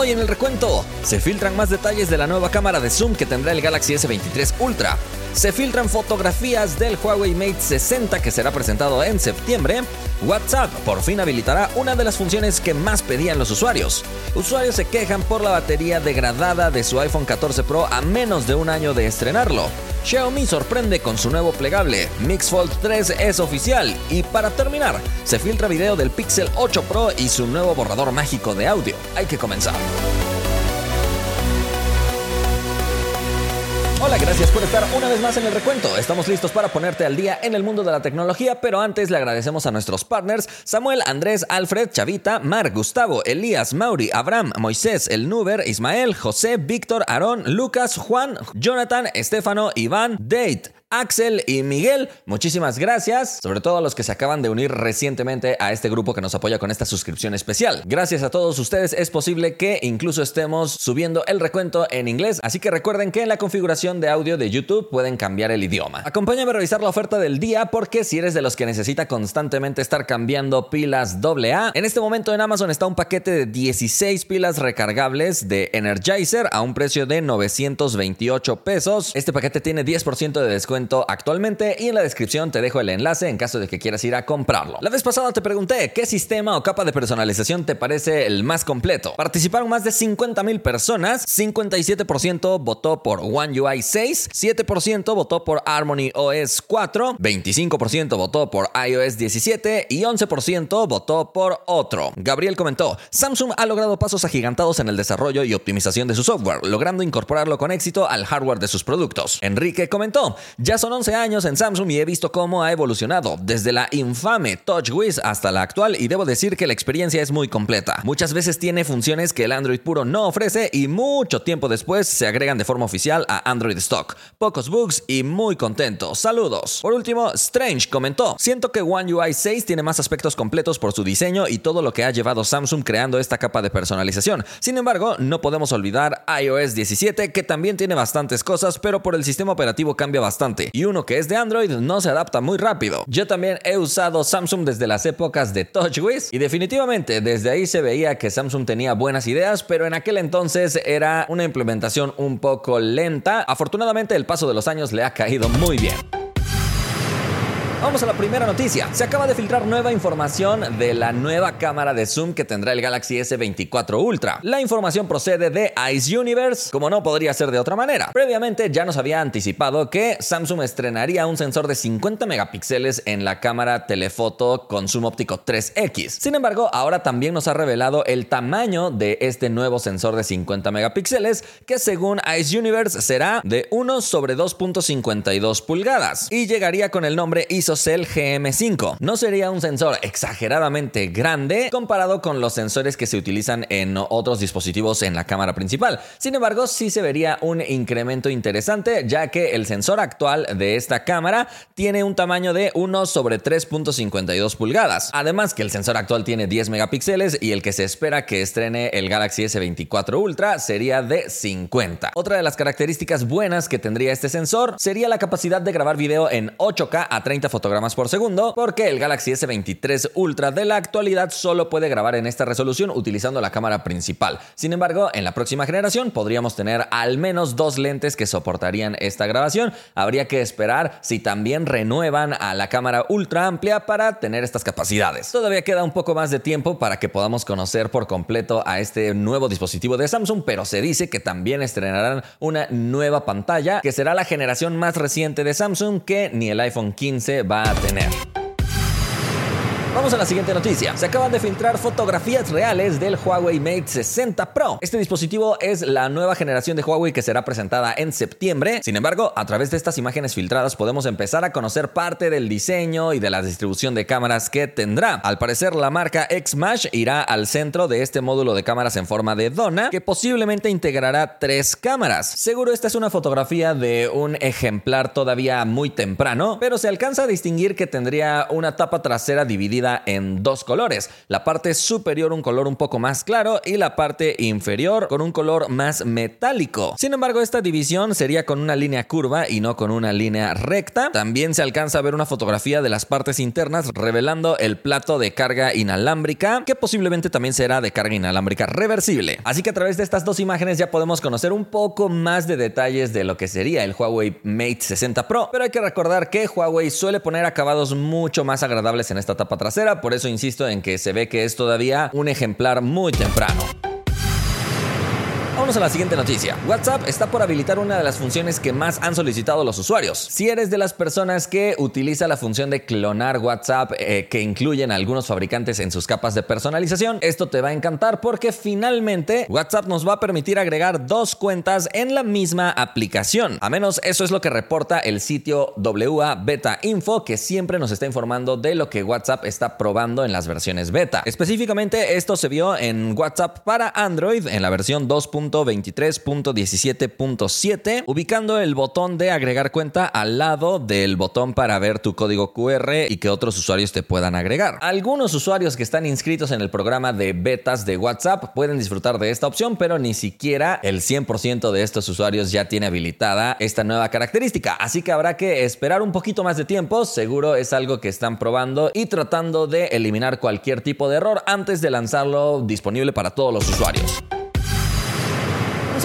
Hoy en el recuento, se filtran más detalles de la nueva cámara de zoom que tendrá el Galaxy S23 Ultra. Se filtran fotografías del Huawei Mate 60 que será presentado en septiembre. WhatsApp por fin habilitará una de las funciones que más pedían los usuarios. Usuarios se quejan por la batería degradada de su iPhone 14 Pro a menos de un año de estrenarlo. Xiaomi sorprende con su nuevo plegable, Mix Fold 3 es oficial y para terminar, se filtra video del Pixel 8 Pro y su nuevo borrador mágico de audio. Hay que comenzar. Hola, gracias por estar una vez más en el recuento. Estamos listos para ponerte al día en el mundo de la tecnología, pero antes le agradecemos a nuestros partners Samuel, Andrés, Alfred, Chavita, Mar, Gustavo, Elías, Mauri, Abraham, Moisés, El Nuber, Ismael, José, Víctor, Aarón, Lucas, Juan, Jonathan, Estefano, Iván, Date. Axel y Miguel, muchísimas gracias, sobre todo a los que se acaban de unir recientemente a este grupo que nos apoya con esta suscripción especial. Gracias a todos ustedes es posible que incluso estemos subiendo el recuento en inglés, así que recuerden que en la configuración de audio de YouTube pueden cambiar el idioma. Acompáñame a revisar la oferta del día porque si eres de los que necesita constantemente estar cambiando pilas AA, en este momento en Amazon está un paquete de 16 pilas recargables de Energizer a un precio de 928 pesos. Este paquete tiene 10% de descuento actualmente y en la descripción te dejo el enlace en caso de que quieras ir a comprarlo. La vez pasada te pregunté qué sistema o capa de personalización te parece el más completo. Participaron más de 50 mil personas, 57% votó por One UI 6, 7% votó por Harmony OS 4, 25% votó por iOS 17 y 11% votó por otro. Gabriel comentó, Samsung ha logrado pasos agigantados en el desarrollo y optimización de su software, logrando incorporarlo con éxito al hardware de sus productos. Enrique comentó, ya son 11 años en Samsung y he visto cómo ha evolucionado, desde la infame TouchWiz hasta la actual y debo decir que la experiencia es muy completa. Muchas veces tiene funciones que el Android puro no ofrece y mucho tiempo después se agregan de forma oficial a Android Stock. Pocos bugs y muy contento. Saludos. Por último, Strange comentó, siento que One UI 6 tiene más aspectos completos por su diseño y todo lo que ha llevado Samsung creando esta capa de personalización. Sin embargo, no podemos olvidar iOS 17 que también tiene bastantes cosas, pero por el sistema operativo cambia bastante y uno que es de Android no se adapta muy rápido. Yo también he usado Samsung desde las épocas de TouchWiz y definitivamente desde ahí se veía que Samsung tenía buenas ideas, pero en aquel entonces era una implementación un poco lenta. Afortunadamente el paso de los años le ha caído muy bien. Vamos a la primera noticia. Se acaba de filtrar nueva información de la nueva cámara de zoom que tendrá el Galaxy S24 Ultra. La información procede de Ice Universe, como no podría ser de otra manera. Previamente ya nos había anticipado que Samsung estrenaría un sensor de 50 megapíxeles en la cámara telefoto con zoom óptico 3X. Sin embargo, ahora también nos ha revelado el tamaño de este nuevo sensor de 50 megapíxeles, que según Ice Universe será de 1 sobre 2.52 pulgadas y llegaría con el nombre ISO ISOCELL GM5. No sería un sensor exageradamente grande comparado con los sensores que se utilizan en otros dispositivos en la cámara principal. Sin embargo, sí se vería un incremento interesante ya que el sensor actual de esta cámara tiene un tamaño de 1 sobre 3.52 pulgadas. Además que el sensor actual tiene 10 megapíxeles y el que se espera que estrene el Galaxy S24 Ultra sería de 50. Otra de las características buenas que tendría este sensor sería la capacidad de grabar video en 8K a 30 fotogramas por segundo, porque el Galaxy S23 Ultra de la actualidad solo puede grabar en esta resolución utilizando la cámara principal. Sin embargo, en la próxima generación podríamos tener al menos dos lentes que soportarían esta grabación. Habría que esperar si también renuevan a la cámara ultra amplia para tener estas capacidades. Todavía queda un poco más de tiempo para que podamos conocer por completo a este nuevo dispositivo de Samsung, pero se dice que también estrenarán una nueva pantalla que será la generación más reciente de Samsung que ni el iPhone 15 va a tener. Vamos a la siguiente noticia. Se acaban de filtrar fotografías reales del Huawei Mate 60 Pro. Este dispositivo es la nueva generación de Huawei que será presentada en septiembre. Sin embargo, a través de estas imágenes filtradas podemos empezar a conocer parte del diseño y de la distribución de cámaras que tendrá. Al parecer, la marca Xmash irá al centro de este módulo de cámaras en forma de dona que posiblemente integrará tres cámaras. Seguro esta es una fotografía de un ejemplar todavía muy temprano, pero se alcanza a distinguir que tendría una tapa trasera dividida en dos colores. La parte superior un color un poco más claro y la parte inferior con un color más metálico. Sin embargo, esta división sería con una línea curva y no con una línea recta. También se alcanza a ver una fotografía de las partes internas revelando el plato de carga inalámbrica, que posiblemente también será de carga inalámbrica reversible. Así que a través de estas dos imágenes ya podemos conocer un poco más de detalles de lo que sería el Huawei Mate 60 Pro, pero hay que recordar que Huawei suele poner acabados mucho más agradables en esta tapa trasera, por eso insisto en que se ve que es todavía un ejemplar muy temprano. Vamos a la siguiente noticia. WhatsApp está por habilitar una de las funciones que más han solicitado los usuarios. Si eres de las personas que utiliza la función de clonar WhatsApp eh, que incluyen algunos fabricantes en sus capas de personalización, esto te va a encantar porque finalmente WhatsApp nos va a permitir agregar dos cuentas en la misma aplicación. A menos eso es lo que reporta el sitio WA Beta Info que siempre nos está informando de lo que WhatsApp está probando en las versiones beta. Específicamente esto se vio en WhatsApp para Android en la versión 2. 23.17.7, ubicando el botón de agregar cuenta al lado del botón para ver tu código QR y que otros usuarios te puedan agregar. Algunos usuarios que están inscritos en el programa de betas de WhatsApp pueden disfrutar de esta opción, pero ni siquiera el 100% de estos usuarios ya tiene habilitada esta nueva característica. Así que habrá que esperar un poquito más de tiempo. Seguro es algo que están probando y tratando de eliminar cualquier tipo de error antes de lanzarlo disponible para todos los usuarios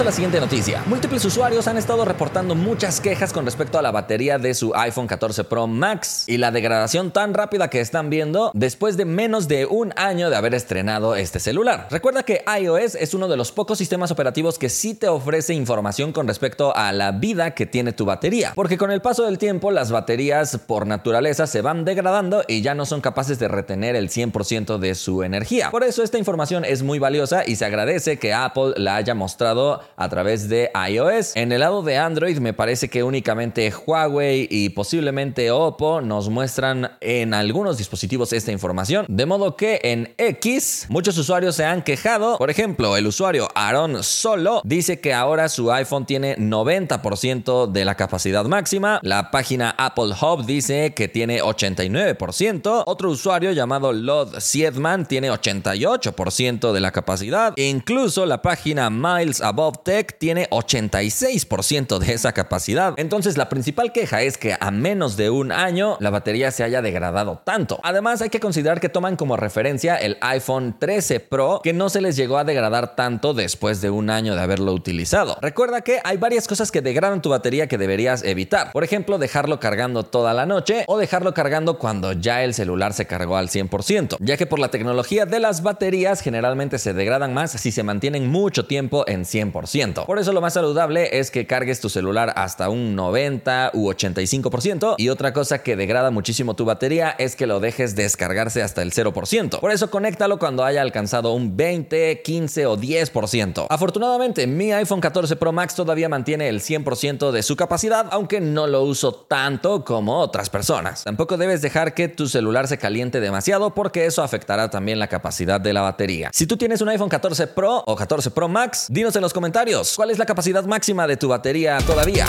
a la siguiente noticia. Múltiples usuarios han estado reportando muchas quejas con respecto a la batería de su iPhone 14 Pro Max y la degradación tan rápida que están viendo después de menos de un año de haber estrenado este celular. Recuerda que iOS es uno de los pocos sistemas operativos que sí te ofrece información con respecto a la vida que tiene tu batería, porque con el paso del tiempo las baterías por naturaleza se van degradando y ya no son capaces de retener el 100% de su energía. Por eso esta información es muy valiosa y se agradece que Apple la haya mostrado a través de iOS. En el lado de Android me parece que únicamente Huawei y posiblemente Oppo nos muestran en algunos dispositivos esta información. De modo que en X muchos usuarios se han quejado. Por ejemplo, el usuario Aaron Solo dice que ahora su iPhone tiene 90% de la capacidad máxima. La página Apple Hub dice que tiene 89%. Otro usuario llamado Lod Siedman tiene 88% de la capacidad. incluso la página Miles Above Tech tiene 86% de esa capacidad. Entonces la principal queja es que a menos de un año la batería se haya degradado tanto. Además hay que considerar que toman como referencia el iPhone 13 Pro que no se les llegó a degradar tanto después de un año de haberlo utilizado. Recuerda que hay varias cosas que degradan tu batería que deberías evitar. Por ejemplo, dejarlo cargando toda la noche o dejarlo cargando cuando ya el celular se cargó al 100%, ya que por la tecnología de las baterías generalmente se degradan más si se mantienen mucho tiempo en 100%. Por eso lo más saludable es que cargues tu celular hasta un 90 u 85%. Y otra cosa que degrada muchísimo tu batería es que lo dejes descargarse hasta el 0%. Por eso conéctalo cuando haya alcanzado un 20, 15 o 10%. Afortunadamente, mi iPhone 14 Pro Max todavía mantiene el 100% de su capacidad, aunque no lo uso tanto como otras personas. Tampoco debes dejar que tu celular se caliente demasiado porque eso afectará también la capacidad de la batería. Si tú tienes un iPhone 14 Pro o 14 Pro Max, dinos en los comentarios ¿Cuál es la capacidad máxima de tu batería todavía?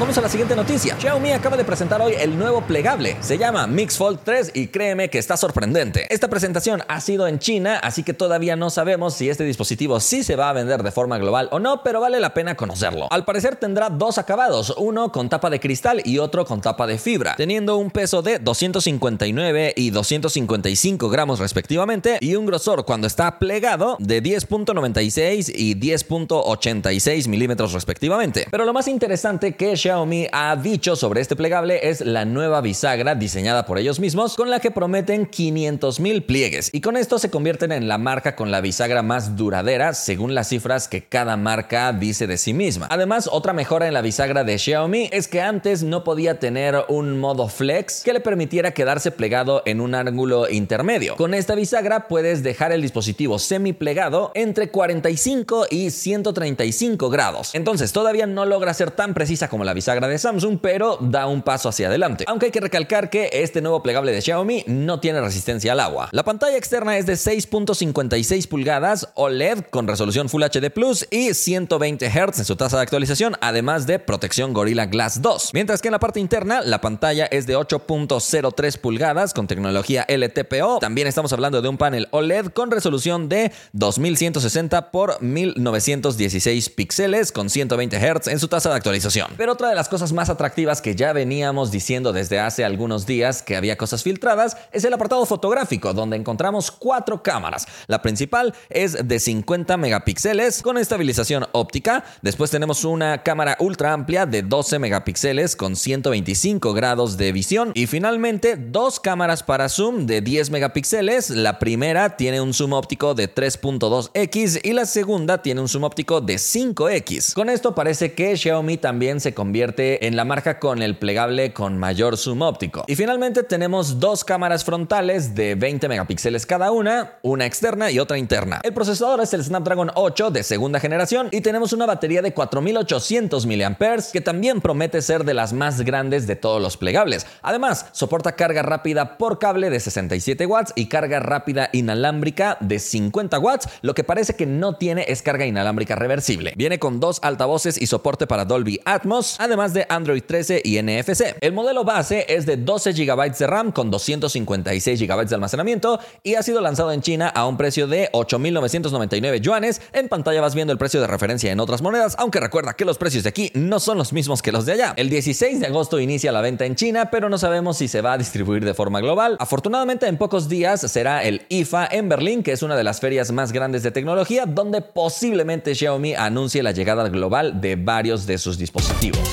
Vamos a la siguiente noticia. Xiaomi acaba de presentar hoy el nuevo plegable. Se llama Mix Fold 3 y créeme que está sorprendente. Esta presentación ha sido en China, así que todavía no sabemos si este dispositivo sí se va a vender de forma global o no, pero vale la pena conocerlo. Al parecer tendrá dos acabados, uno con tapa de cristal y otro con tapa de fibra, teniendo un peso de 259 y 255 gramos respectivamente y un grosor cuando está plegado de 10.96 y 10.86 milímetros respectivamente. Pero lo más interesante que Xiaomi Xiaomi ha dicho sobre este plegable es la nueva bisagra diseñada por ellos mismos con la que prometen 500.000 pliegues y con esto se convierten en la marca con la bisagra más duradera según las cifras que cada marca dice de sí misma. Además, otra mejora en la bisagra de Xiaomi es que antes no podía tener un modo flex que le permitiera quedarse plegado en un ángulo intermedio. Con esta bisagra puedes dejar el dispositivo semi plegado entre 45 y 135 grados. Entonces, todavía no logra ser tan precisa como la bisagra de Samsung, pero da un paso hacia adelante. Aunque hay que recalcar que este nuevo plegable de Xiaomi no tiene resistencia al agua. La pantalla externa es de 6.56 pulgadas OLED con resolución Full HD Plus y 120 Hz en su tasa de actualización, además de protección Gorilla Glass 2. Mientras que en la parte interna, la pantalla es de 8.03 pulgadas con tecnología LTPO. También estamos hablando de un panel OLED con resolución de 2160 por 1916 píxeles con 120 Hz en su tasa de actualización. Pero otra de las cosas más atractivas que ya veníamos diciendo desde hace algunos días que había cosas filtradas es el apartado fotográfico, donde encontramos cuatro cámaras. La principal es de 50 megapíxeles con estabilización óptica. Después tenemos una cámara ultra amplia de 12 megapíxeles con 125 grados de visión. Y finalmente, dos cámaras para zoom de 10 megapíxeles. La primera tiene un zoom óptico de 3.2x y la segunda tiene un zoom óptico de 5x. Con esto parece que Xiaomi también se en la marca con el plegable con mayor zoom óptico. Y finalmente tenemos dos cámaras frontales de 20 megapíxeles cada una, una externa y otra interna. El procesador es el Snapdragon 8 de segunda generación y tenemos una batería de 4800 mAh que también promete ser de las más grandes de todos los plegables. Además, soporta carga rápida por cable de 67 watts y carga rápida inalámbrica de 50 watts. Lo que parece que no tiene es carga inalámbrica reversible. Viene con dos altavoces y soporte para Dolby Atmos, además de Android 13 y NFC. El modelo base es de 12 GB de RAM con 256 GB de almacenamiento y ha sido lanzado en China a un precio de 8.999 yuanes. En pantalla vas viendo el precio de referencia en otras monedas, aunque recuerda que los precios de aquí no son los mismos que los de allá. El 16 de agosto inicia la venta en China, pero no sabemos si se va a distribuir de forma global. Afortunadamente, en pocos días será el IFA en Berlín, que es una de las ferias más grandes de tecnología, donde posiblemente Xiaomi anuncie la llegada global de varios de sus dispositivos.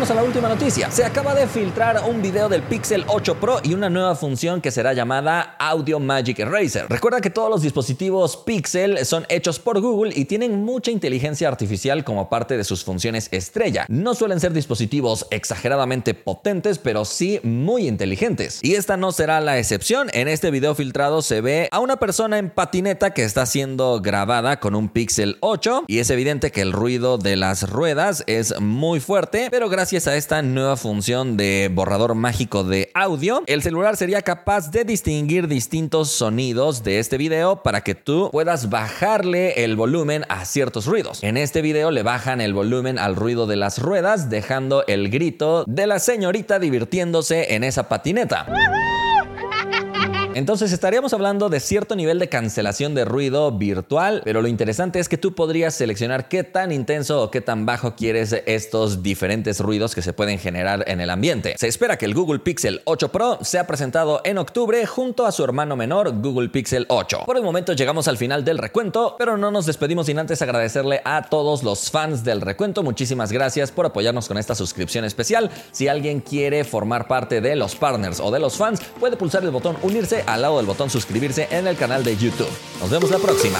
Vamos a la última noticia. Se acaba de filtrar un video del Pixel 8 Pro y una nueva función que será llamada Audio Magic Eraser. Recuerda que todos los dispositivos Pixel son hechos por Google y tienen mucha inteligencia artificial como parte de sus funciones estrella. No suelen ser dispositivos exageradamente potentes, pero sí muy inteligentes. Y esta no será la excepción. En este video filtrado se ve a una persona en patineta que está siendo grabada con un Pixel 8 y es evidente que el ruido de las ruedas es muy fuerte, pero gracias gracias a esta nueva función de borrador mágico de audio, el celular sería capaz de distinguir distintos sonidos de este video para que tú puedas bajarle el volumen a ciertos ruidos. En este video le bajan el volumen al ruido de las ruedas, dejando el grito de la señorita divirtiéndose en esa patineta. Entonces estaríamos hablando de cierto nivel de cancelación de ruido virtual, pero lo interesante es que tú podrías seleccionar qué tan intenso o qué tan bajo quieres estos diferentes ruidos que se pueden generar en el ambiente. Se espera que el Google Pixel 8 Pro sea presentado en octubre junto a su hermano menor Google Pixel 8. Por el momento llegamos al final del recuento, pero no nos despedimos sin antes agradecerle a todos los fans del recuento. Muchísimas gracias por apoyarnos con esta suscripción especial. Si alguien quiere formar parte de los partners o de los fans, puede pulsar el botón unirse al lado del botón suscribirse en el canal de YouTube. Nos vemos la próxima.